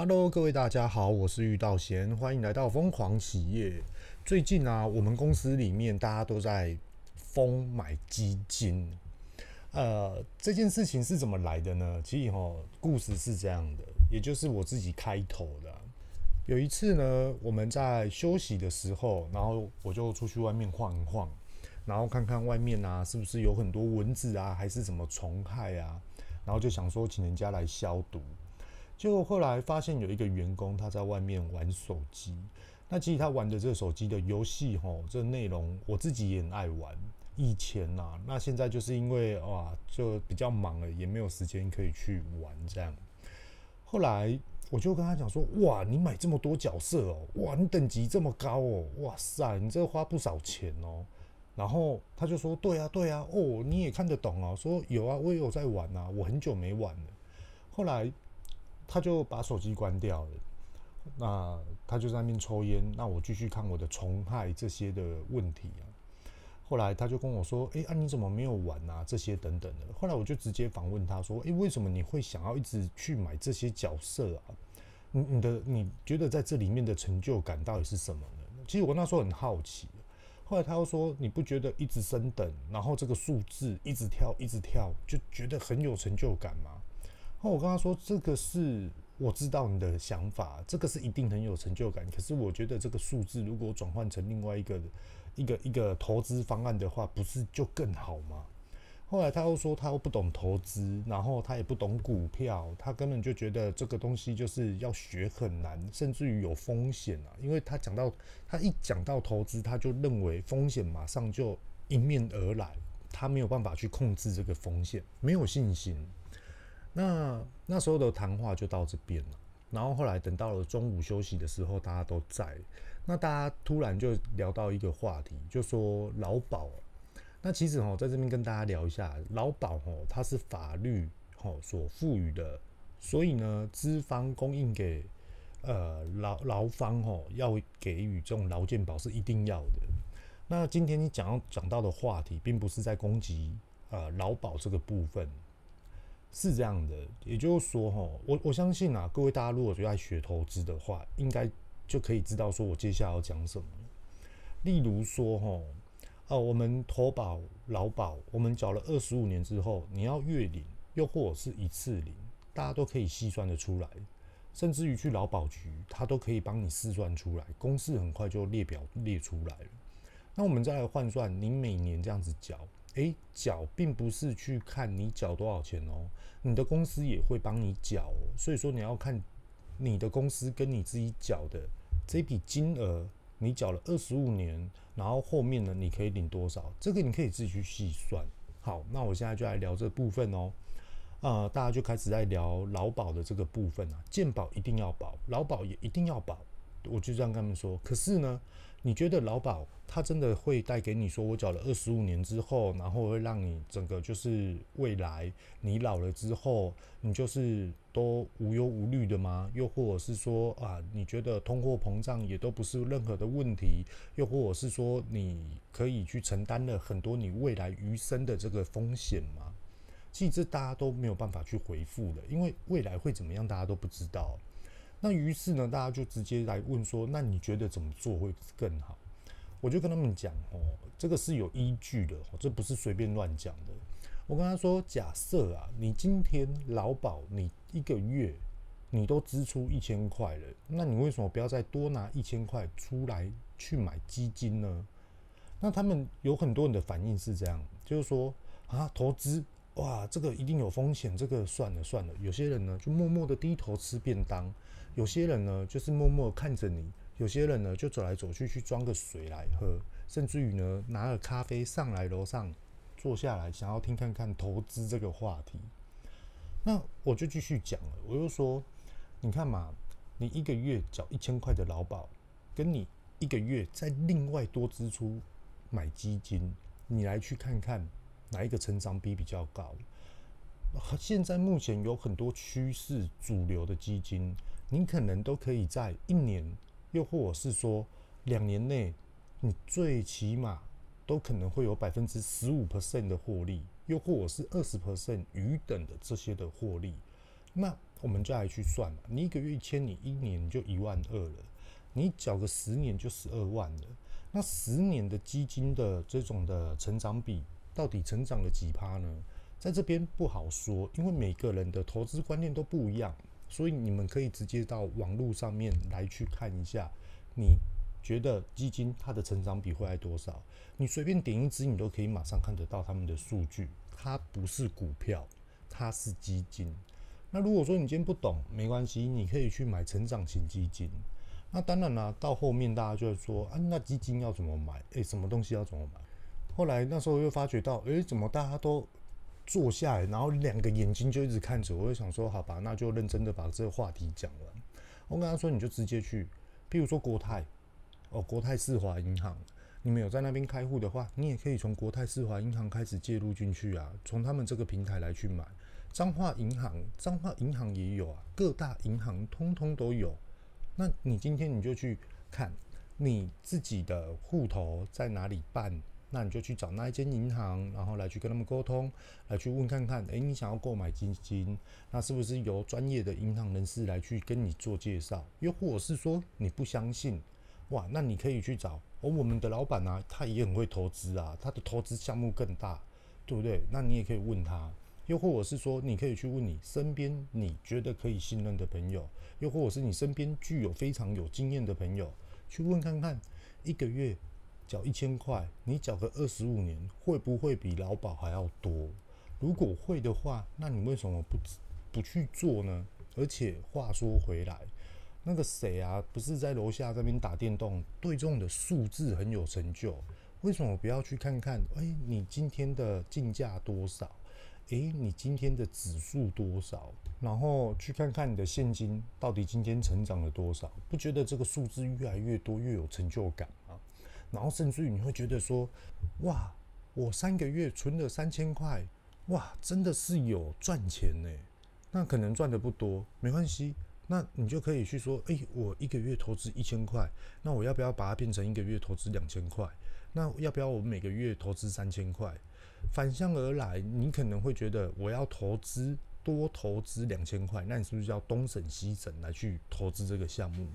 Hello，各位大家好，我是玉道贤，欢迎来到疯狂企业。最近啊，我们公司里面大家都在疯买基金。呃，这件事情是怎么来的呢？其实哈，故事是这样的，也就是我自己开头的。有一次呢，我们在休息的时候，然后我就出去外面晃一晃，然后看看外面啊，是不是有很多蚊子啊，还是什么虫害啊？然后就想说，请人家来消毒。结果后来发现有一个员工他在外面玩手机，那其实他玩的这个手机的游戏吼，这个内容我自己也很爱玩。以前呐、啊，那现在就是因为哇，就比较忙了，也没有时间可以去玩这样。后来我就跟他讲说，哇，你买这么多角色哦，哇，你等级这么高哦，哇塞，你这花不少钱哦。然后他就说，对啊，对啊，哦，你也看得懂啊？说有啊，我也有在玩啊，我很久没玩了。后来。他就把手机关掉了，那他就在那边抽烟，那我继续看我的虫害这些的问题啊。后来他就跟我说：“哎、啊你怎么没有玩啊？这些等等的。”后来我就直接访问他说：“哎、为什么你会想要一直去买这些角色啊？你你的你觉得在这里面的成就感到底是什么呢？”其实我那时候很好奇。后来他又说：“你不觉得一直升等，然后这个数字一直跳一直跳，就觉得很有成就感吗？”那我跟他说，这个是我知道你的想法，这个是一定很有成就感。可是我觉得这个数字如果转换成另外一个一个一个投资方案的话，不是就更好吗？后来他又说他又不懂投资，然后他也不懂股票，他根本就觉得这个东西就是要学很难，甚至于有风险啊。因为他讲到他一讲到投资，他就认为风险马上就迎面而来，他没有办法去控制这个风险，没有信心。那那时候的谈话就到这边了，然后后来等到了中午休息的时候，大家都在，那大家突然就聊到一个话题，就说劳保。那其实哈，在这边跟大家聊一下，劳保哈，它是法律哈所赋予的，所以呢，资方供应给呃劳劳方哈，要给予这种劳健保是一定要的。那今天你讲要讲到的话题，并不是在攻击呃劳保这个部分。是这样的，也就是说，哈，我我相信啊，各位大家如果就爱学投资的话，应该就可以知道说我接下来要讲什么。例如说，哈，哦，我们投保劳保，我们缴了二十五年之后，你要月领，又或者是一次领，大家都可以细算得出来，甚至于去劳保局，他都可以帮你试算出来，公式很快就列表列出来了。那我们再来换算，你每年这样子缴。诶，缴并不是去看你缴多少钱哦，你的公司也会帮你缴哦，所以说你要看你的公司跟你自己缴的这笔金额，你缴了二十五年，然后后面呢，你可以领多少？这个你可以自己去细算。好，那我现在就来聊这部分哦。呃，大家就开始在聊劳保的这个部分啊，健保一定要保，劳保也一定要保。我就这样跟他们说，可是呢，你觉得劳保它真的会带给你说，我缴了二十五年之后，然后会让你整个就是未来你老了之后，你就是都无忧无虑的吗？又或者是说啊，你觉得通货膨胀也都不是任何的问题？又或者是说你可以去承担了很多你未来余生的这个风险吗？其实这大家都没有办法去回复的，因为未来会怎么样，大家都不知道。那于是呢，大家就直接来问说：“那你觉得怎么做会更好？”我就跟他们讲：“哦，这个是有依据的，这不是随便乱讲的。”我跟他说：“假设啊，你今天劳保你一个月你都支出一千块了，那你为什么不要再多拿一千块出来去买基金呢？”那他们有很多人的反应是这样，就是说啊，投资。哇，这个一定有风险，这个算了算了。有些人呢，就默默的低头吃便当；有些人呢，就是默默看着你；有些人呢，就走来走去去装个水来喝，甚至于呢，拿了咖啡上来楼上坐下来，想要听看看投资这个话题。那我就继续讲了，我就说，你看嘛，你一个月缴一千块的劳保，跟你一个月再另外多支出买基金，你来去看看。哪一个成长比比较高？现在目前有很多趋势主流的基金，你可能都可以在一年，又或者是说两年内，你最起码都可能会有百分之十五 percent 的获利，又或者是二十 percent 余等的这些的获利。那我们就来去算嘛。你一个月一千，你一年就一万二了，你缴个十年就十二万了。那十年的基金的这种的成长比，到底成长了几趴呢？在这边不好说，因为每个人的投资观念都不一样，所以你们可以直接到网络上面来去看一下，你觉得基金它的成长比会来多少？你随便点一支，你都可以马上看得到他们的数据。它不是股票，它是基金。那如果说你今天不懂，没关系，你可以去买成长型基金。那当然啦，到后面大家就会说啊，那基金要怎么买？诶，什么东西要怎么买？后来那时候又发觉到，诶，怎么大家都坐下来，然后两个眼睛就一直看着，我就想说，好吧，那就认真的把这个话题讲完。我跟他说，你就直接去，譬如说国泰，哦，国泰世华银行，你们有在那边开户的话，你也可以从国泰世华银行开始介入进去啊，从他们这个平台来去买。彰化银行，彰化银行也有啊，各大银行通通都有。那你今天你就去看你自己的户头在哪里办。那你就去找那一间银行，然后来去跟他们沟通，来去问看看，诶，你想要购买基金，那是不是由专业的银行人士来去跟你做介绍？又或者是说你不相信，哇，那你可以去找哦，我们的老板啊，他也很会投资啊，他的投资项目更大，对不对？那你也可以问他，又或者是说你可以去问你身边你觉得可以信任的朋友，又或者是你身边具有非常有经验的朋友，去问看看一个月。缴一千块，你缴个二十五年，会不会比劳保还要多？如果会的话，那你为什么不不去做呢？而且话说回来，那个谁啊，不是在楼下这边打电动，对这种的数字很有成就，为什么不要去看看？诶、你今天的竞价多少？诶、你今天的指数多少？然后去看看你的现金到底今天成长了多少？不觉得这个数字越来越多越有成就感？然后甚至于你会觉得说，哇，我三个月存了三千块，哇，真的是有赚钱呢。那可能赚的不多，没关系，那你就可以去说，诶，我一个月投资一千块，那我要不要把它变成一个月投资两千块？那要不要我每个月投资三千块？反向而来，你可能会觉得我要投资多投资两千块，那你是不是要东省西省来去投资这个项目？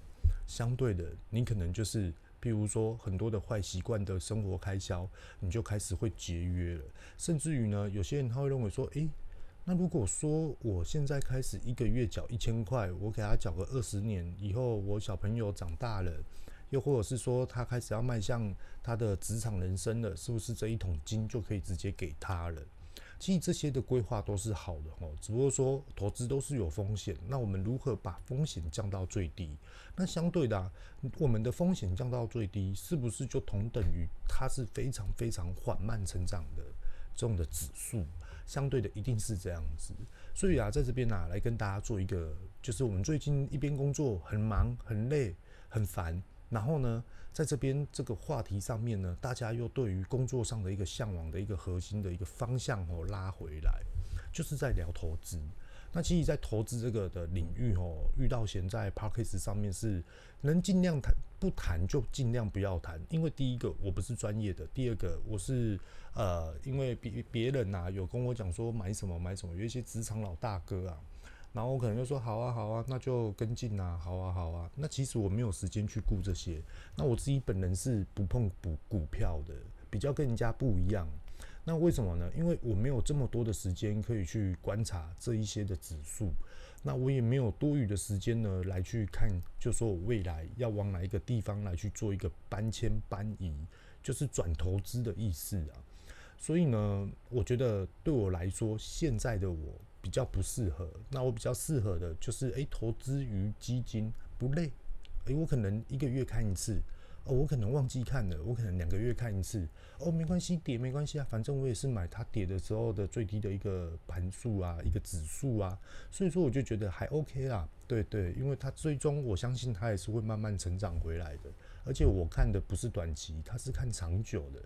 相对的，你可能就是。譬如说，很多的坏习惯的生活开销，你就开始会节约了。甚至于呢，有些人他会认为说，诶、那如果说我现在开始一个月缴一千块，我给他缴个二十年以后，我小朋友长大了，又或者是说他开始要迈向他的职场人生了，是不是这一桶金就可以直接给他了？其实这些的规划都是好的哦，只不过说投资都是有风险，那我们如何把风险降到最低？那相对的啊，我们的风险降到最低，是不是就同等于它是非常非常缓慢成长的这种的指数？相对的一定是这样子。所以啊，在这边啊，来跟大家做一个，就是我们最近一边工作很忙、很累、很烦。然后呢，在这边这个话题上面呢，大家又对于工作上的一个向往的一个核心的一个方向哦拉回来，就是在聊投资。那其实，在投资这个的领域哦，遇到现在 Podcast 上面是能尽量谈不谈就尽量不要谈，因为第一个我不是专业的，第二个我是呃，因为别别人呐、有跟我讲说买什么买什么，有一些职场老大哥啊。然后我可能就说好啊好啊，那就跟进啊，好啊好啊。那其实我没有时间去顾这些。那我自己本人是不碰股股票的，比较跟人家不一样。那为什么呢？因为我没有这么多的时间可以去观察这一些的指数。那我也没有多余的时间呢来去看，就说我未来要往哪一个地方来去做一个搬迁搬移，就是转投资的意思啊。所以呢，我觉得对我来说，现在的我。比较不适合，那我比较适合的就是，诶、投资于基金不累，诶、我可能一个月看一次，哦，我可能忘记看了，我可能两个月看一次，哦，没关系，跌没关系啊，反正我也是买它跌的时候的最低的一个盘数啊，一个指数啊，所以说我就觉得还 OK 啦，对对，因为它最终我相信它也是会慢慢成长回来的，而且我看的不是短期，它是看长久的，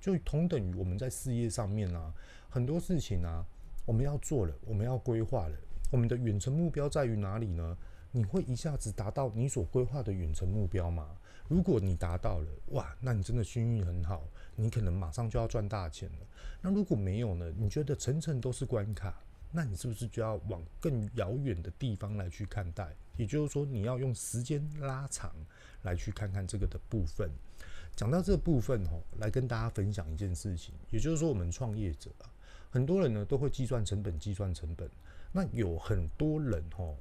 就同等于我们在事业上面啊，很多事情啊。我们要做了，我们要规划了。我们的远程目标在于哪里呢？你会一下子达到你所规划的远程目标吗？如果你达到了，哇，那你真的幸运很好，你可能马上就要赚大钱了。那如果没有呢？你觉得层层都是关卡，那你是不是就要往更遥远的地方来去看待？也就是说，你要用时间拉长来去看看这个的部分。讲到这个部分吼，来跟大家分享一件事情，也就是说，我们创业者啊，很多人呢都会计算成本，计算成本。那有很多人哦，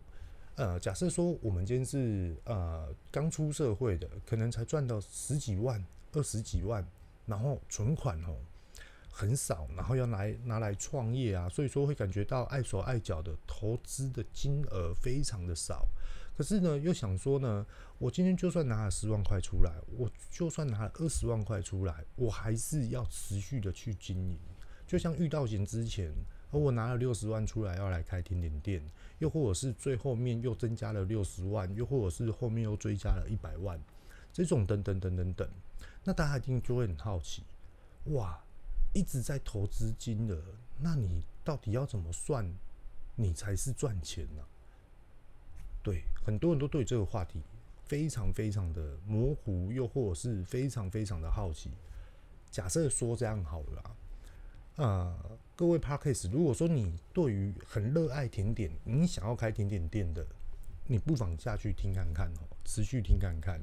呃，假设说我们今天是呃刚出社会的，可能才赚到十几万、二十几万，然后存款哦很少，然后要来拿来创业啊，所以说会感觉到碍手碍脚的，投资的金额非常的少。可是呢，又想说呢，我今天就算拿了十万块出来，我就算拿了二十万块出来，我还是要持续的去经营。就像遇到钱之前，而我拿了六十万出来要来开甜点店，又或者是最后面又增加了六十万，又或者是后面又追加了一百万，这种等等等等等，那大家一定就会很好奇，哇，一直在投资金额，那你到底要怎么算，你才是赚钱呢？对，很多人都对这个话题非常非常的模糊，又或者是非常非常的好奇。假设说这样好了啦，呃，各位 parkas 如果说你对于很热爱甜点，你想要开甜点店的，你不妨下去听看看哦，持续听看看。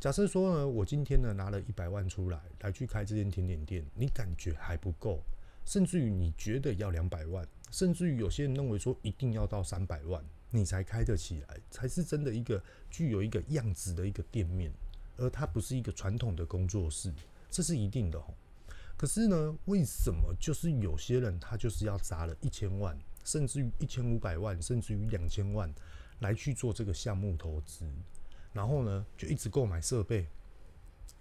假设说呢，我今天呢拿了一百万出来，来去开这间甜点店，你感觉还不够，甚至于你觉得要两百万，甚至于有些人认为说一定要到三百万。你才开得起来，才是真的一个具有一个样子的一个店面，而它不是一个传统的工作室，这是一定的吼。可是呢，为什么就是有些人他就是要砸了一千万，甚至于一千五百万，甚至于两千万来去做这个项目投资，然后呢就一直购买设备，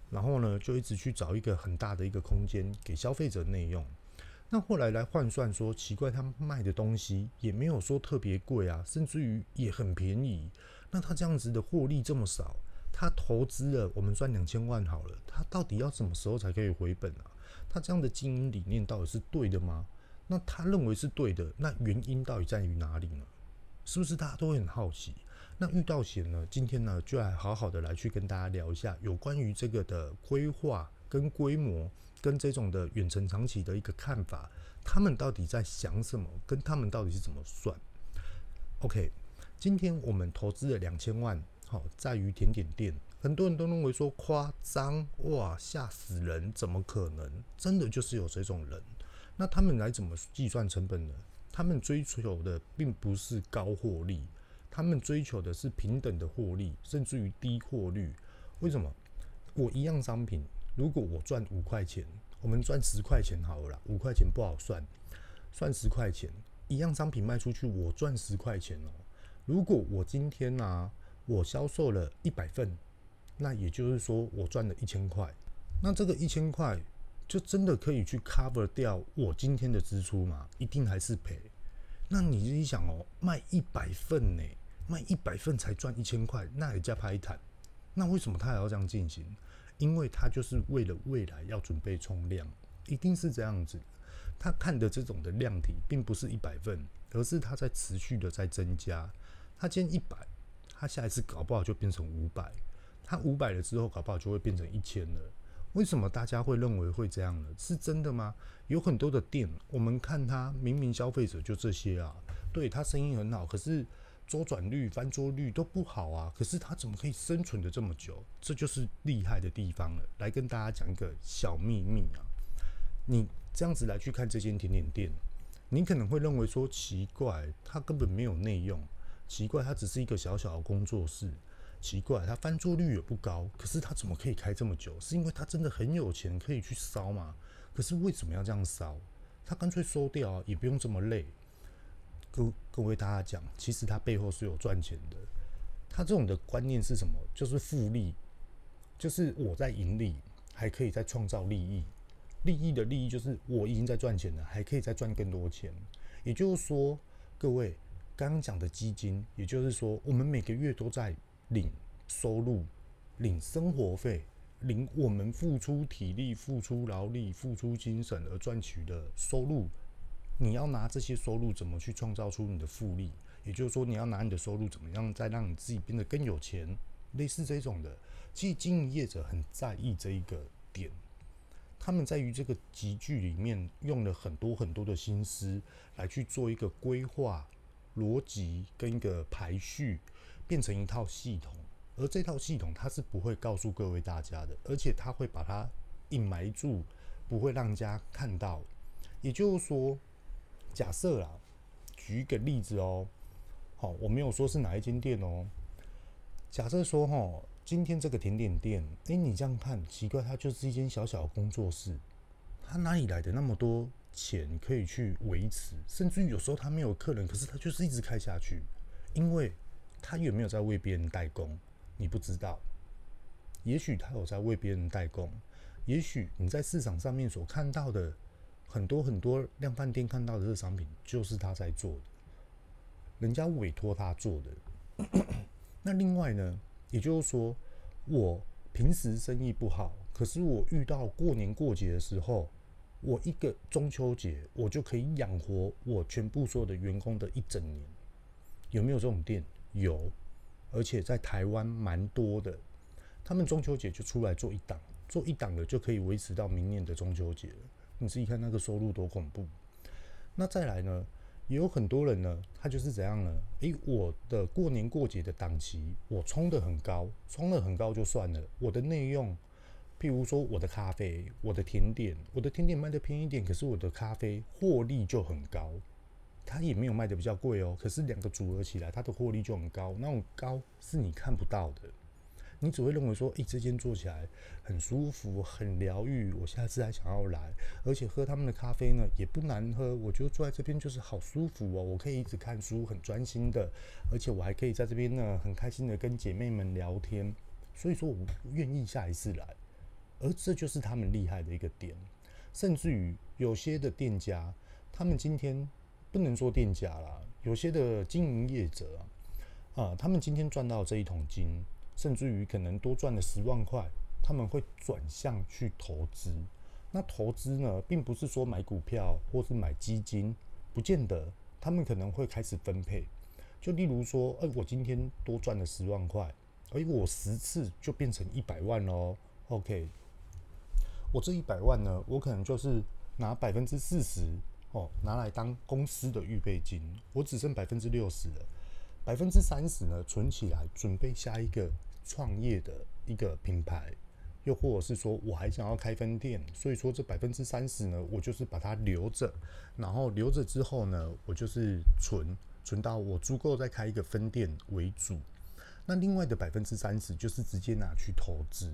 然后呢就一直去找一个很大的一个空间给消费者内用。那后来来换算说，奇怪，他卖的东西也没有说特别贵啊，甚至于也很便宜。那他这样子的获利这么少，他投资了，我们赚两千万好了，他到底要什么时候才可以回本啊？他这样的经营理念到底是对的吗？那他认为是对的，那原因到底在于哪里呢？是不是大家都很好奇？那遇到贤呢，今天呢就来好好的来去跟大家聊一下有关于这个的规划跟规模。跟这种的远程长期的一个看法，他们到底在想什么？跟他们到底是怎么算？OK，今天我们投资了两千万，好，在于甜点店，很多人都认为说夸张哇，吓死人，怎么可能？真的就是有这种人。那他们来怎么计算成本呢？他们追求的并不是高获利，他们追求的是平等的获利，甚至于低获利。为什么？我一样商品。如果我赚五块钱，我们赚十块钱好了，五块钱不好算，算十块钱，一样商品卖出去，我赚十块钱哦。如果我今天呢、我销售了一百份，那也就是说我赚了一千块，那这个一千块就真的可以去 cover 掉我今天的支出吗？一定还是赔？那你自己想哦，卖一百份呢，卖一百份才赚一千块，那也叫拍谈。那为什么他还要这样进行？因为他就是为了未来要准备冲量，一定是这样子。他看的这种的量体，并不是一百份，而是他在持续的在增加。他今天一百，他下一次搞不好就变成五百，他五百了之后，搞不好就会变成一千了。为什么大家会认为会这样呢？是真的吗？有很多的店，我们看他明明消费者就这些啊，对，他生意很好，可是。周转率、翻桌率都不好啊，可是它怎么可以生存的这么久？这就是厉害的地方了。来跟大家讲一个小秘密啊，你这样子来去看这间甜点店，你可能会认为说奇怪，它根本没有内用，奇怪，它只是一个小小的工作室，奇怪，他翻桌率也不高，可是他怎么可以开这么久？是因为他真的很有钱，可以去烧嘛？可是为什么要这样烧？他干脆收掉啊，也不用这么累。各各位大家讲，其实他背后是有赚钱的。他这种的观念是什么？就是复利，就是我在盈利，还可以再创造利益。利益的利益就是我已经在赚钱了，还可以再赚更多钱。也就是说，各位刚刚讲的基金，也就是说，我们每个月都在领收入、领生活费、领我们付出体力、付出劳力、付出精神而赚取的收入。你要拿这些收入怎么去创造出你的复利？也就是说，你要拿你的收入怎么样再让你自己变得更有钱？类似这种的，其实经营业者很在意这一个点，他们在于这个集聚里面用了很多很多的心思来去做一个规划、逻辑跟一个排序，变成一套系统。而这套系统它是不会告诉各位大家的，而且它会把它隐埋住，不会让人家看到。也就是说，假设啦，举一个例子哦，好，我没有说是哪一间店哦。假设说哈，今天这个甜点店，诶，你这样看，奇怪，它就是一间小小的工作室，它哪里来的那么多钱可以去维持？甚至于有时候它没有客人，可是它就是一直开下去，因为他有没有在为别人代工？你不知道，也许他有在为别人代工，也许你在市场上面所看到的很多很多量贩店看到的这个商品，就是他在做的，人家委托他做的。那另外呢，也就是说，我平时生意不好，可是我遇到过年过节的时候，我一个中秋节，我就可以养活我全部所有的员工的一整年。有没有这种店？有。而且在台湾蛮多的，他们中秋节就出来做一档，做一档的就可以维持到明年的中秋节。你自己看那个收入多恐怖。那再来呢，也有很多人呢，他就是怎样呢？诶、我的过年过节的档期，我冲得很高，冲得很高就算了。我的内用，譬如说我的咖啡、我的甜点，我的甜点卖得便宜一点，可是我的咖啡获利就很高。它也没有卖的比较贵哦，可是两个组合起来，它的获利就很高。那种高是你看不到的，你只会认为说，诶，这间做起来很舒服、很疗愈，我下次还想要来。而且喝他们的咖啡呢，也不难喝，我觉得坐在这边就是好舒服哦，我可以一直看书，很专心的，而且我还可以在这边呢，很开心的跟姐妹们聊天。所以说我愿意下一次来，而这就是他们厉害的一个点。甚至于有些的店家，他们今天。不能说店家啦，有些的经营业者啊，啊，他们今天赚到这一桶金，甚至于可能多赚了十万块，他们会转向去投资。那投资呢，并不是说买股票或是买基金，不见得，他们可能会开始分配。就例如说，哎，我今天多赚了十万块，哎，我十次就变成一百万喽。OK，我这一百万呢，我可能就是拿百分之四十。哦，拿来当公司的预备金，我只剩百分之六十了，百分之三十呢，存起来准备下一个创业的一个品牌，又或者是说我还想要开分店，所以说这百分之三十呢，我就是把它留着，然后留着之后呢，我就是存存到我足够再开一个分店为主，那另外的百分之三十就是直接拿去投资，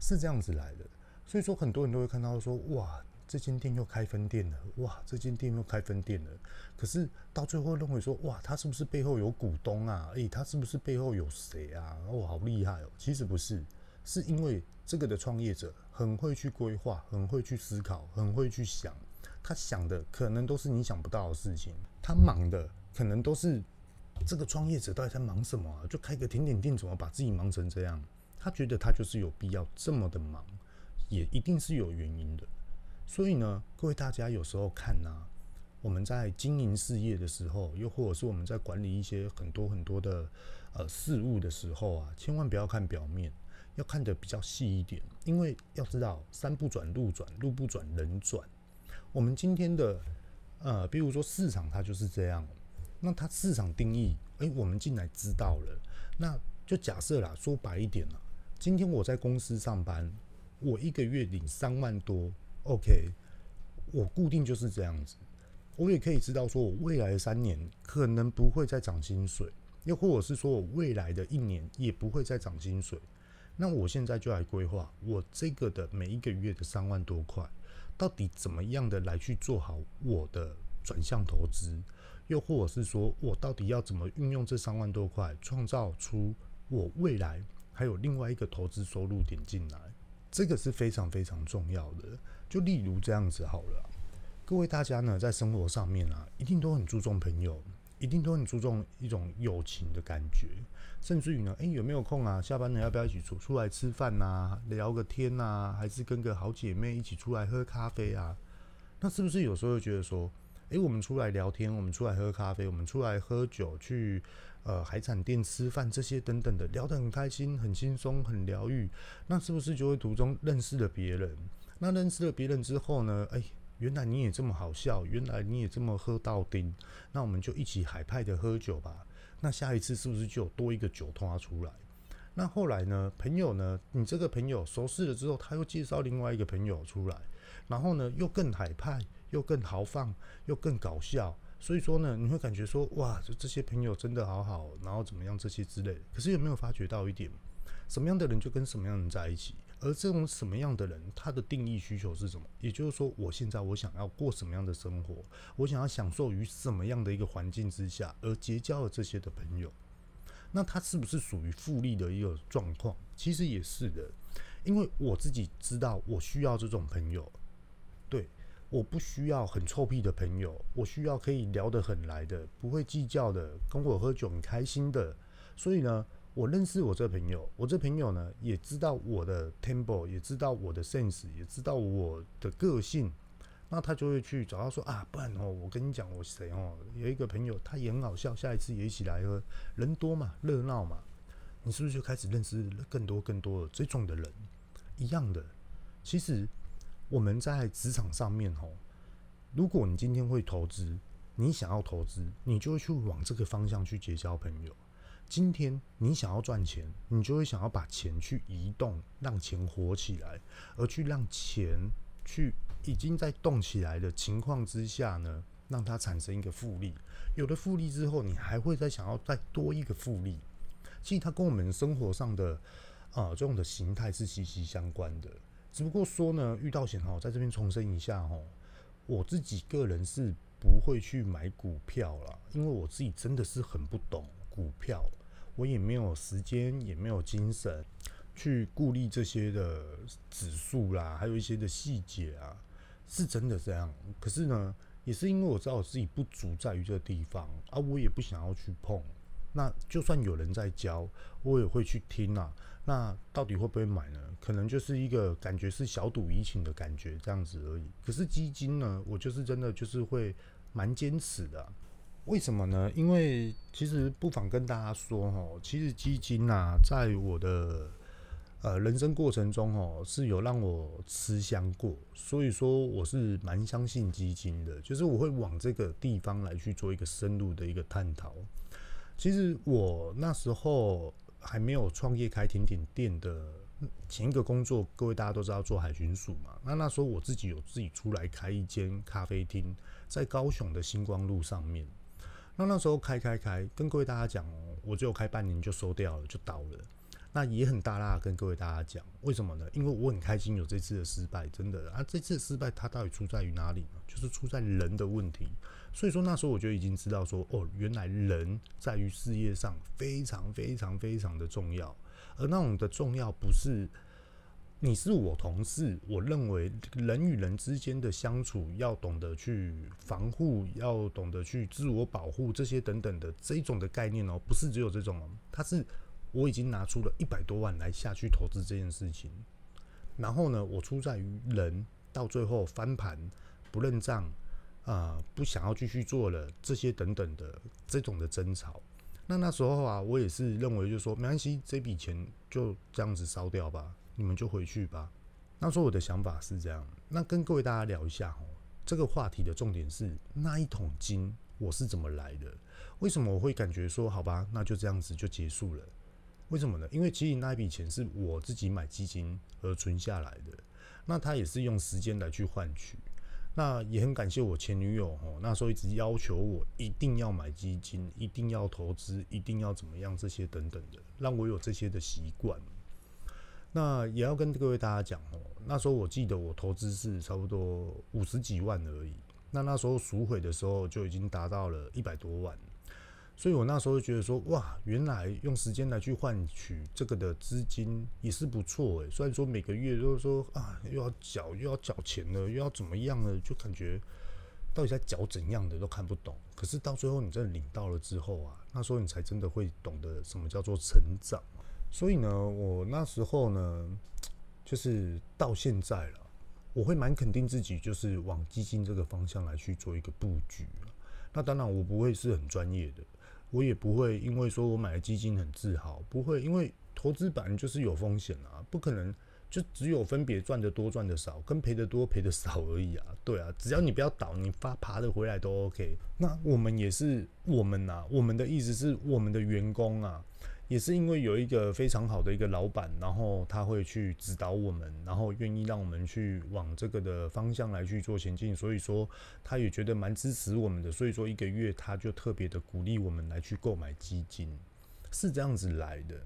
是这样子来的，所以说很多人都会看到说哇。这间店又开分店了，哇！这间店又开分店了，可是到最后认为说，哇，他是不是背后有股东啊？诶，他是不是背后有谁啊？哦，好厉害哦！其实不是，是因为这个的创业者很会去规划，很会去思考，很会去想。他想的可能都是你想不到的事情，他忙的可能都是这个创业者到底在忙什么啊？就开个甜点店，怎么把自己忙成这样？他觉得他就是有必要这么的忙，也一定是有原因的。所以呢，各位大家有时候看呐、啊，我们在经营事业的时候，又或者是我们在管理一些很多很多的呃事物的时候啊，千万不要看表面，要看得比较细一点。因为要知道，山不转路转，路不转人转。我们今天的呃，比如说市场它就是这样，那它市场定义，诶，我们进来知道了，那就假设啦，说白一点了，今天我在公司上班，我一个月领三万多。OK，我固定就是这样子，我也可以知道说，我未来的三年可能不会再涨薪水，又或者是说我未来的一年也不会再涨薪水。那我现在就来规划我这个的每一个月的三万多块，到底怎么样的来去做好我的转向投资，又或者是说我到底要怎么运用这三万多块，创造出我未来还有另外一个投资收入点进来。这个是非常非常重要的。就例如这样子好了，各位大家呢，在生活上面啊，一定都很注重朋友，一定都很注重一种友情的感觉，甚至于呢，诶，有没有空啊？下班了要不要一起出出来吃饭呐？聊个天呐？还是跟个好姐妹一起出来喝咖啡啊？那是不是有时候会觉得说，诶，我们出来聊天，我们出来喝咖啡，我们出来喝酒去？呃，海产店吃饭这些等等的，聊得很开心，很轻松，很疗愈。那是不是就会途中认识了别人？那认识了别人之后呢，哎，原来你也这么好笑，原来你也这么喝到顶，那我们就一起海派的喝酒吧。那下一次是不是就多一个酒托出来？那后来呢？朋友呢？你这个朋友熟识了之后，他又介绍另外一个朋友出来，然后呢，又更海派，又更豪放，又更搞笑。所以说呢，你会感觉说，哇，这这些朋友真的好好，然后怎么样这些之类的。可是有没有发觉到一点？什么样的人就跟什么样的人在一起？而这种什么样的人，他的定义需求是什么？也就是说，我现在我想要过什么样的生活？我想要享受于什么样的一个环境之下，而结交了这些的朋友？那他是不是属于复利的一个状况？其实也是的，因为我自己知道，我需要这种朋友。对，我不需要很臭屁的朋友，我需要可以聊得很来的，不会计较的，跟我喝酒很开心的。所以呢，我认识我这朋友，我这朋友呢也知道我的 temple，也知道我的 sense，也知道我的个性，那他就会去找他说啊，不然哦，我跟你讲，我谁哦，有一个朋友，他也很好笑，下一次也一起来喝，人多嘛，热闹嘛，你是不是就开始认识更多更多的这种的人？一样的，其实我们在职场上面哦，如果你今天会投资，你想要投资，你就会去往这个方向去结交朋友。今天你想要赚钱，你就会想要把钱去移动，让钱活起来，而去让钱去已经在动起来的情况之下呢，让它产生一个复利。有了复利之后，你还会再想要再多一个复利。其实它跟我们生活上的啊、这种的形态是息息相关的。只不过说呢，遇到险哈，在这边重申一下哈，我自己个人是不会去买股票啦，因为我自己真的是很不懂。股票，我也没有时间，也没有精神去顾虑这些的指数啦，还有一些的细节啊，是真的这样。可是呢，也是因为我知道我自己不足在于这个地方啊，我也不想要去碰。那就算有人在教，我也会去听啊。那到底会不会买呢？可能就是一个感觉是小赌怡情的感觉这样子而已。可是基金呢，我就是真的就是会蛮坚持的。为什么呢？因为其实不妨跟大家说哦，其实基金呐，在我的呃人生过程中哦，是有让我吃香过，所以说我是蛮相信基金的，就是我会往这个地方来去做一个深入的一个探讨。其实我那时候还没有创业开甜点店的前一个工作，各位大家都知道做海巡署嘛，那那时候我自己有自己出来开一间咖啡厅，在高雄的星光路上面。那那时候开开开，跟各位大家讲哦，我只有开半年就收掉了，就倒了。那也很大大跟各位大家讲，为什么呢？因为我很开心有这次的失败，真的啊，这次的失败它到底出在于哪里呢？就是出在人的问题。所以说那时候我就已经知道说，哦，原来人在于事业上非常非常非常的重要，而那种的重要不是。你是我同事，我认为人与人之间的相处要懂得去防护，要懂得去自我保护，这些等等的这种的概念哦，不是只有这种哦，它是我已经拿出了一百多万来下去投资这件事情，然后呢，我出在于人到最后翻盘不认账啊，不想要继续做了这些等等的这种的争吵，那那时候啊，我也是认为就是说没关系，这笔钱就这样子烧掉吧。你们就回去吧。那时候我的想法是这样，那跟各位大家聊一下哦。这个话题的重点是那一桶金我是怎么来的？为什么我会感觉说好吧，那就这样子就结束了？为什么呢？因为其实那一笔钱是我自己买基金而存下来的，那他也是用时间来去换取。那也很感谢我前女友哦，那时候一直要求我一定要买基金，一定要投资，一定要怎么样这些等等的，让我有这些的习惯。那也要跟各位大家讲哦，那时候我记得我投资是差不多五十几万而已，那那时候赎回的时候就已经达到了一百多万，所以我那时候觉得说，哇，原来用时间来去换取这个的资金也是不错诶。虽然说每个月都说啊又要缴又要缴钱了，又要怎么样了，就感觉到底在缴怎样的都看不懂。可是到最后你真的领到了之后啊，那时候你才真的会懂得什么叫做成长。所以呢，我那时候呢，就是到现在了，我会蛮肯定自己，就是往基金这个方向来去做一个布局。那当然，我不会是很专业的，我也不会因为说我买了基金很自豪，不会，因为投资本就是有风险啊，不可能就只有分别赚得多赚得少，跟赔得多赔得少而已啊。对啊，只要你不要倒，你发爬得回来都 OK。那我们也是我们呐，我们的意思是我们的员工啊。也是因为有一个非常好的一个老板，然后他会去指导我们，然后愿意让我们去往这个的方向来去做前进，所以说他也觉得蛮支持我们的，所以说一个月他就特别的鼓励我们来去购买基金，是这样子来的。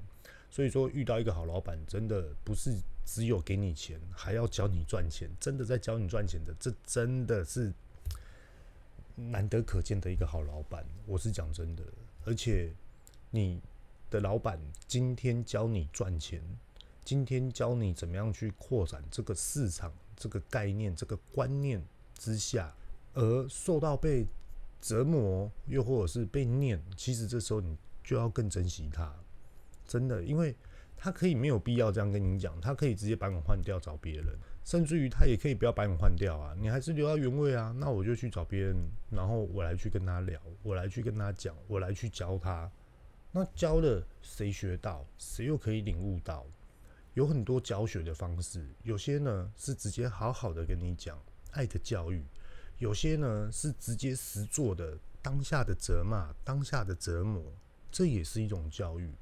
所以说遇到一个好老板，真的不是只有给你钱，还要教你赚钱，真的在教你赚钱的，这真的是难得可见的一个好老板，我是讲真的，而且你。的老板今天教你赚钱，今天教你怎么样去扩展这个市场、这个概念、这个观念之下，而受到被折磨，又或者是被念，其实这时候你就要更珍惜他，真的，因为他可以没有必要这样跟你讲，他可以直接把你换掉找别人，甚至于他也可以不要把你换掉啊，你还是留到原位啊，那我就去找别人，然后我来去跟他聊，我来去跟他讲，我来去教他。那教了谁学到，谁又可以领悟到？有很多教学的方式，有些呢是直接好好的跟你讲爱的教育，有些呢是直接实做的当下的责骂、当下的折磨，这也是一种教育。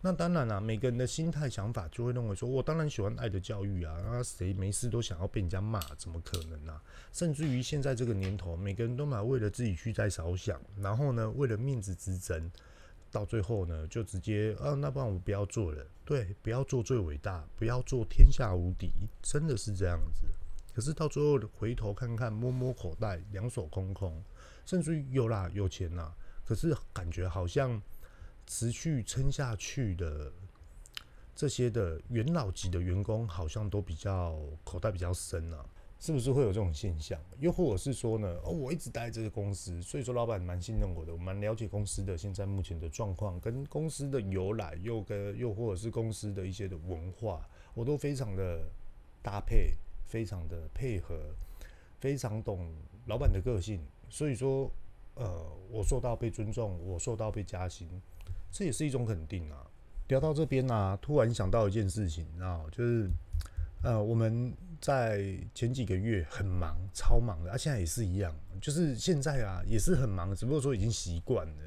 那当然啦、每个人的心态想法就会认为说，我当然喜欢爱的教育啊，那谁没事都想要被人家骂，怎么可能呢、甚至于现在这个年头，每个人都嘛为了自己去在着想，然后呢，为了面子之争。到最后呢，就直接啊，那不然我们不要做了。对，不要做最伟大，不要做天下无敌，真的是这样子。可是到最后回头看看，摸摸口袋，两手空空，甚至于有啦，有钱啦，可是感觉好像持续撑下去的这些的元老级的员工，好像都比较口袋比较深啊。是不是会有这种现象？又或者是说呢？哦，我一直待在这个公司，所以说老板蛮信任我的，我蛮了解公司的现在目前的状况，跟公司的由来，又跟又或者是公司的一些的文化，我都非常的搭配，非常的配合，非常懂老板的个性。所以说，呃，我受到被尊重，我受到被加薪，这也是一种肯定啊。聊到这边啊，突然想到一件事情啊，就是。呃，我们在前几个月很忙，超忙的，啊，现在也是一样，就是现在啊也是很忙，只不过说已经习惯了。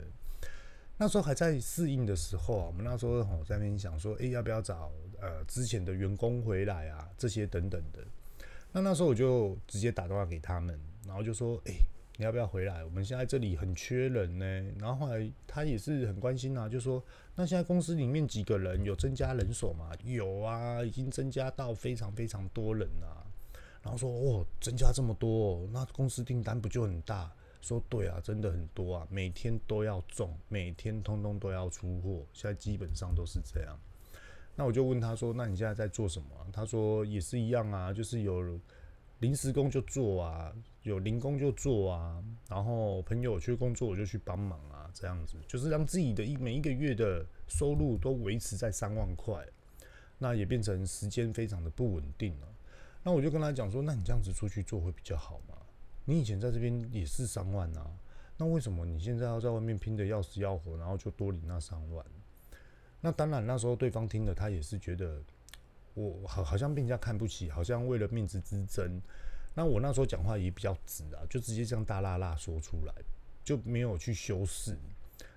那时候还在适应的时候啊，我们那时候吼在那边想说，诶、要不要找呃之前的员工回来啊，这些等等的。那那时候我就直接打电话给他们，然后就说，诶、你要不要回来？我们现在这里很缺人呢。然后后来他也是很关心啊，就说那现在公司里面几个人有增加人手吗？有啊，已经增加到非常非常多人了。然后说哦，增加这么多，那公司订单不就很大？说对啊，真的很多啊，每天都要中，每天通通都要出货。现在基本上都是这样。那我就问他说，那你现在在做什么？他说也是一样啊，就是有。临时工就做啊，有零工就做啊，然后朋友缺工作我就去帮忙啊，这样子就是让自己的一每一个月的收入都维持在三万块，那也变成时间非常的不稳定了。那我就跟他讲说，那你这样子出去做会比较好吗？你以前在这边也是三万啊，那为什么你现在要在外面拼得要死要活，然后就多领那三万？那当然那时候对方听了，他也是觉得。我好好像被人家看不起，好像为了面子之争。那我那时候讲话也比较直啊，就直接这样大剌剌说出来，就没有去修饰。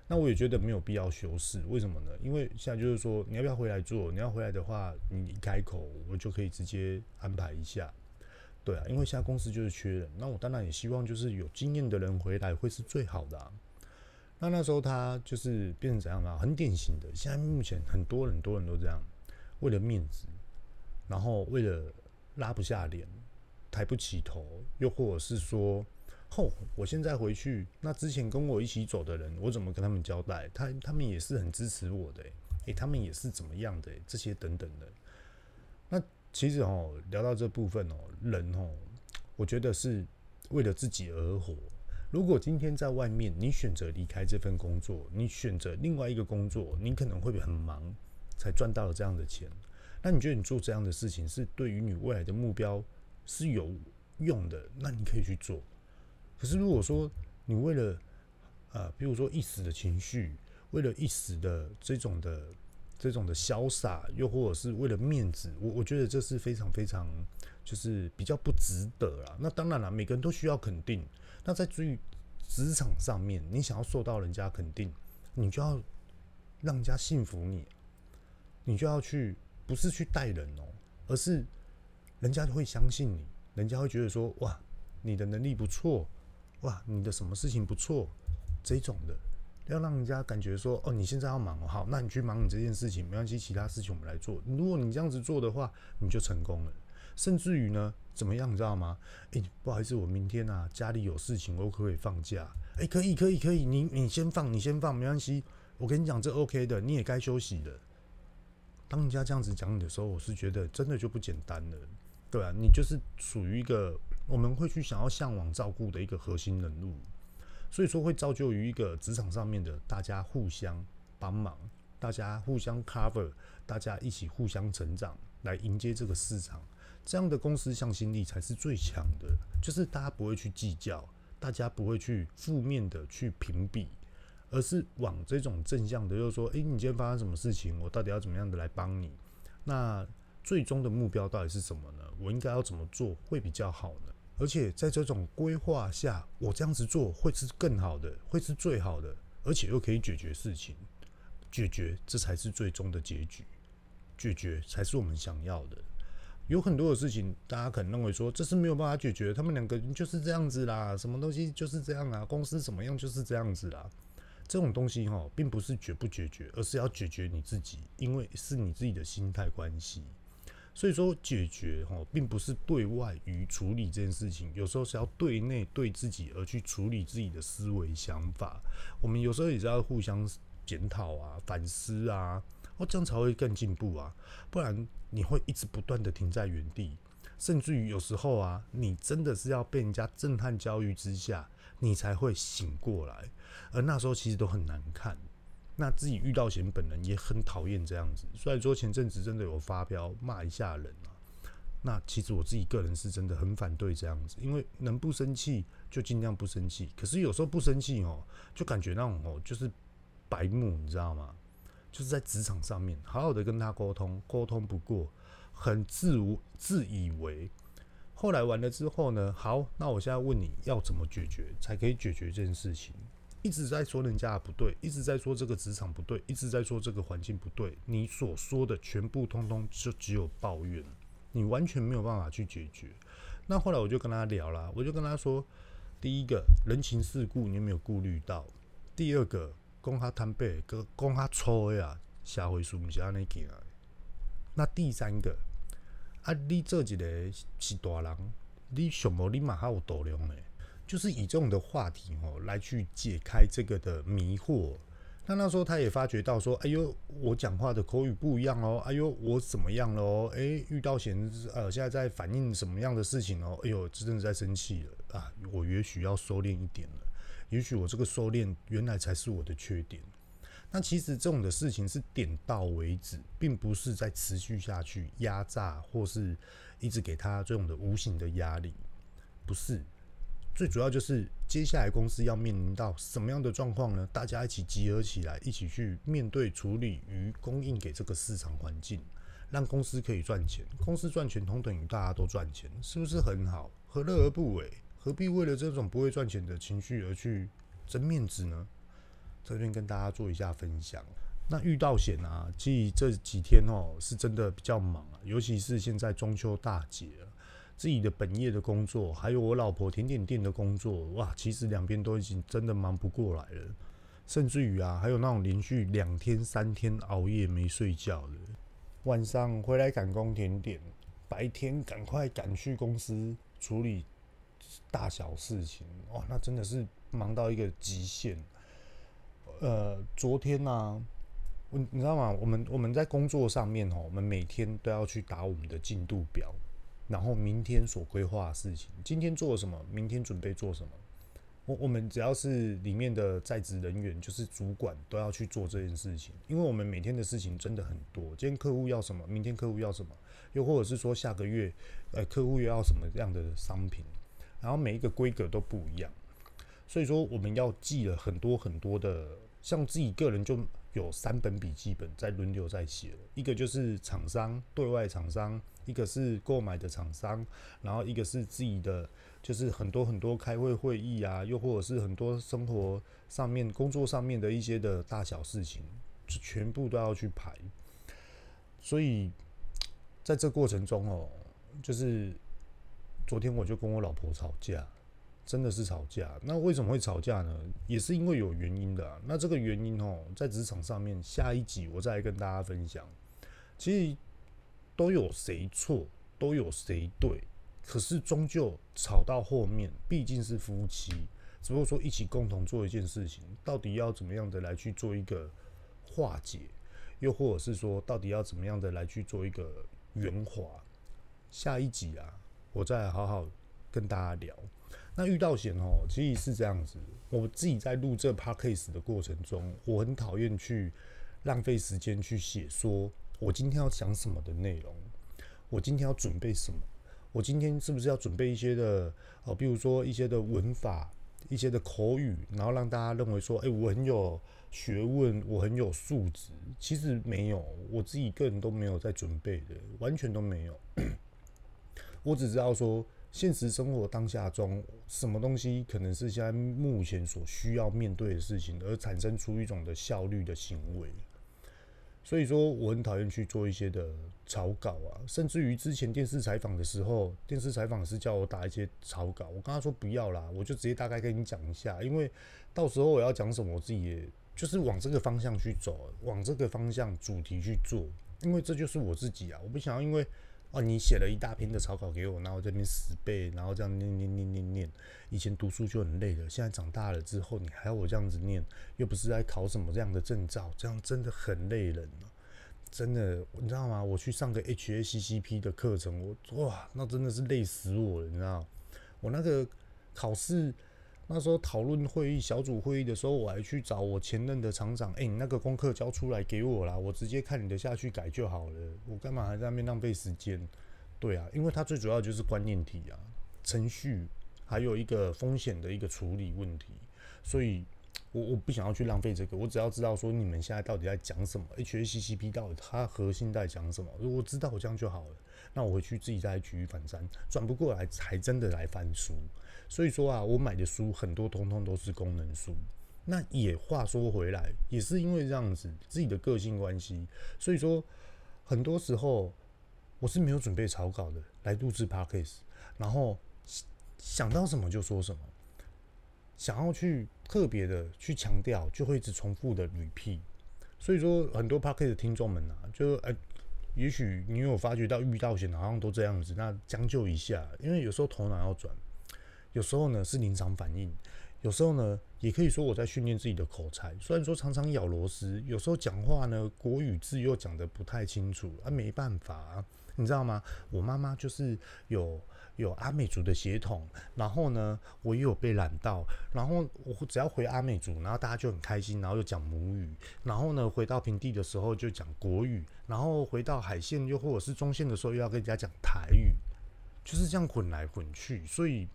那我也觉得没有必要修饰，为什么呢？因为现在就是说，你要不要回来做？你要回来的话，你一开口，我就可以直接安排一下。对啊，因为现在公司就是缺人，那我当然也希望就是有经验的人回来会是最好的啊。那那时候他就是变成怎样啊？很典型的，现在目前很多很多人都这样，为了面子。然后为了拉不下脸、抬不起头，又或者是说，吼，我现在回去，那之前跟我一起走的人，我怎么跟他们交代？他他们也是很支持我的，诶，他们也是怎么样的？这些等等的。那其实哦，聊到这部分哦，人哦，我觉得是为了自己而活。如果今天在外面，你选择离开这份工作，你选择另外一个工作，你可能会很忙，才赚到了这样的钱。那你觉得你做这样的事情是对于你未来的目标是有用的？那你可以去做。可是如果说你为了啊，比如说一时的情绪，为了一时的这种的这种的潇洒，又或者是为了面子，我我觉得这是非常非常就是比较不值得啦。那当然了，每个人都需要肯定。那在至于职场上面，你想要受到人家肯定，你就要让人家信服你，你就要去不是去带人哦，而是人家会相信你，人家会觉得说哇，你的能力不错，哇，你的什么事情不错，这种的。要让人家感觉说，哦，你现在要忙哦，好，那你去忙你这件事情，没关系，其他事情我们来做。如果你这样子做的话，你就成功了。甚至于呢，怎么样，你知道吗？诶、不好意思，我明天啊家里有事情，我可不可以放假？诶、可以，可以，可以，你你先放，你先放，没关系。我跟你讲，这 OK 的，你也该休息了。当人家这样子讲你的时候，我是觉得真的就不简单了，对啊，你就是属于一个我们会去想要向往照顾的一个核心人物。所以说会造就于一个职场上面的大家互相帮忙，大家互相 cover，大家一起互相成长，来迎接这个市场。这样的公司向心力才是最强的，就是大家不会去计较，大家不会去负面的去评比，而是往这种正向的，就是说，诶，你今天发生什么事情，我到底要怎么样的来帮你？那最终的目标到底是什么呢？我应该要怎么做会比较好呢？而且在这种规划下，我这样子做会是更好的，会是最好的，而且又可以解决事情，解决这才是最终的结局，解决才是我们想要的。有很多的事情，大家可能认为说这是没有办法解决，他们两个人就是这样子啦，什么东西就是这样啊，公司怎么样就是这样子啦。这种东西哈，并不是解不解决，而是要解决你自己，因为是你自己的心态关系。所以说，解决哈，并不是对外于处理这件事情，有时候是要对内对自己而去处理自己的思维想法。我们有时候也是要互相检讨啊、反思啊，哦，这样才会更进步啊。不然你会一直不断的停在原地，甚至于有时候啊，你真的是要被人家震撼教育之下，你才会醒过来，而那时候其实都很难看。那自己遇到险本人也很讨厌这样子，虽然说前阵子真的有发飙骂一下人啊，那其实我自己个人是真的很反对这样子，因为能不生气就尽量不生气，可是有时候不生气哦，就感觉那种哦就是白目，你知道吗？就是在职场上面好好的跟他沟通，沟通不过，很自无自以为，后来完了之后呢，好，那我现在问你要怎么解决才可以解决这件事情？一直在说人家不对，一直在说这个职场不对，一直在说这个环境不对。你所说的全部通通就只有抱怨，你完全没有办法去解决。那后来我就跟他聊了，我就跟他说：第一个人情世故你有没有顾虑到？第二个讲他坦白，讲讲他错呀，下回是不是安尼行？那第三个啊，你做一个是大人，你想无你嘛还有度量呢？就是以这种的话题哦来去解开这个的迷惑。那那时候他也发觉到说：“哎呦，我讲话的口语不一样哦，哎呦，我怎么样了哦？哎，遇到险呃，现在在反映什么样的事情哦？哎呦，真的在生气了啊！我也许要收敛一点了，也许我这个收敛原来才是我的缺点。那其实这种的事情是点到为止，并不是在持续下去压榨或是一直给他这种的无形的压力，不是。”最主要就是接下来公司要面临到什么样的状况呢？大家一起集合起来，一起去面对、处理与供应给这个市场环境，让公司可以赚钱。公司赚钱，同等于大家都赚钱，是不是很好？何乐而不为？何必为了这种不会赚钱的情绪而去争面子呢？这边跟大家做一下分享。那遇到险啊，其实这几天哦，是真的比较忙啊，尤其是现在中秋大节。自己的本业的工作，还有我老婆甜点店的工作，哇，其实两边都已经真的忙不过来了。甚至于啊，还有那种连续两天、三天熬夜没睡觉的，晚上回来赶工甜点，白天赶快赶去公司处理大小事情，哇，那真的是忙到一个极限。呃，昨天呢、啊，你知道吗？我们我们在工作上面哦，我们每天都要去打我们的进度表。然后明天所规划的事情，今天做什么？明天准备做什么？我我们只要是里面的在职人员，就是主管，都要去做这件事情。因为我们每天的事情真的很多。今天客户要什么？明天客户要什么？又或者是说下个月，呃，客户又要什么样的商品？然后每一个规格都不一样，所以说我们要记了很多很多的，像自己个人就有三本笔记本在轮流在写了，一个就是厂商对外厂商，一个是购买的厂商，然后一个是自己的，就是很多很多开会会议啊，又或者是很多生活上面、工作上面的一些的大小事情，全部都要去排。所以在这过程中哦，就是昨天我就跟我老婆吵架。真的是吵架，那为什么会吵架呢？也是因为有原因的。那这个原因哦，在职场上面，下一集我再来跟大家分享。其实都有谁错，都有谁对，可是终究吵到后面，毕竟是夫妻，只不过说一起共同做一件事情，到底要怎么样的来去做一个化解，又或者是说，到底要怎么样的来去做一个圆滑。下一集啊，我再好好跟大家聊。那遇到险哦，其实是这样子。我自己在录这 podcast 的过程中，我很讨厌去浪费时间去写，说我今天要讲什么的内容，我今天要准备什么，我今天是不是要准备一些的哦，比如说一些的文法、一些的口语，然后让大家认为说，哎，我很有学问，我很有素质。其实没有，我自己个人都没有在准备的，完全都没有。我只知道说。现实生活当下中，什么东西可能是现在目前所需要面对的事情，而产生出一种的效率的行为。所以说，我很讨厌去做一些的草稿啊，甚至于之前电视采访的时候，电视采访是叫我打一些草稿，我跟他说不要啦，我就直接大概跟你讲一下，因为到时候我要讲什么，我自己也就是往这个方向去走，往这个方向主题去做，因为这就是我自己啊，我不想要因为。哦，你写了一大篇的草稿给我，然后我这边死背，然后这样念念念念念。以前读书就很累了，现在长大了之后，你还要我这样子念，又不是在考什么这样的证照，这样真的很累人。真的，你知道吗？我去上个 HACCP 的课程，我哇，那真的是累死我了，你知道？我那个考试。那时候讨论会议、小组会议的时候，我还去找我前任的厂长，哎、你那个功课交出来给我啦，我直接看你的下去改就好了，我干嘛还在那边浪费时间？对啊，因为它最主要就是观念题啊，程序还有一个风险的一个处理问题，所以我我不想要去浪费这个，我只要知道说你们现在到底在讲什么，HACCP 到底它核心在讲什么，如果知道我这样就好了，那我回去自己再举一反三，转不过来才真的来翻书。所以说啊，我买的书很多，通通都是功能书。那也话说回来，也是因为这样子自己的个性关系，所以说很多时候我是没有准备草稿的来录制 Podcast，然后想到什么就说什么，想要去特别的去强调，就会一直重复的 repeat。所以说很多 Podcast 的听众们啊，就哎、也许你有发觉到遇到险好像都这样子，那将就一下，因为有时候头脑要转。有时候呢是临场反应，有时候呢也可以说我在训练自己的口才。虽然说常常咬螺丝，有时候讲话呢国语字又讲得不太清楚啊，没办法，你知道吗？我妈妈就是有有阿美族的血统，然后呢我也有被染到，然后我只要回阿美族，然后大家就很开心，然后又讲母语，然后呢回到平地的时候就讲国语，然后回到海线又或者是中线的时候又要跟人家讲台语，就是这样混来混去，所以。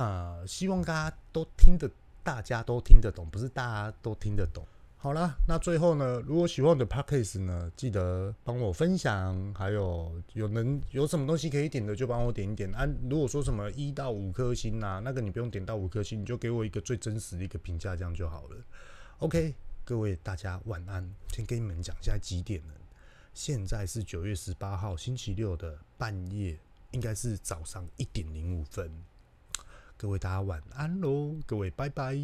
呃，希望大家都听得，大家都听得懂，不是大家都听得懂。好啦，那最后呢，如果喜欢我的 podcast 呢，记得帮我分享，还有有能有什么东西可以点的，就帮我点一点。啊，如果说什么一到五颗星啊，那个你不用点到五颗星，你就给我一个最真实的一个评价，这样就好了。OK，各位大家晚安。先跟你们讲，一下几点了？现在是九月十八号星期六的半夜，应该是早上一点零五分。各位大家晚安喽，各位拜拜。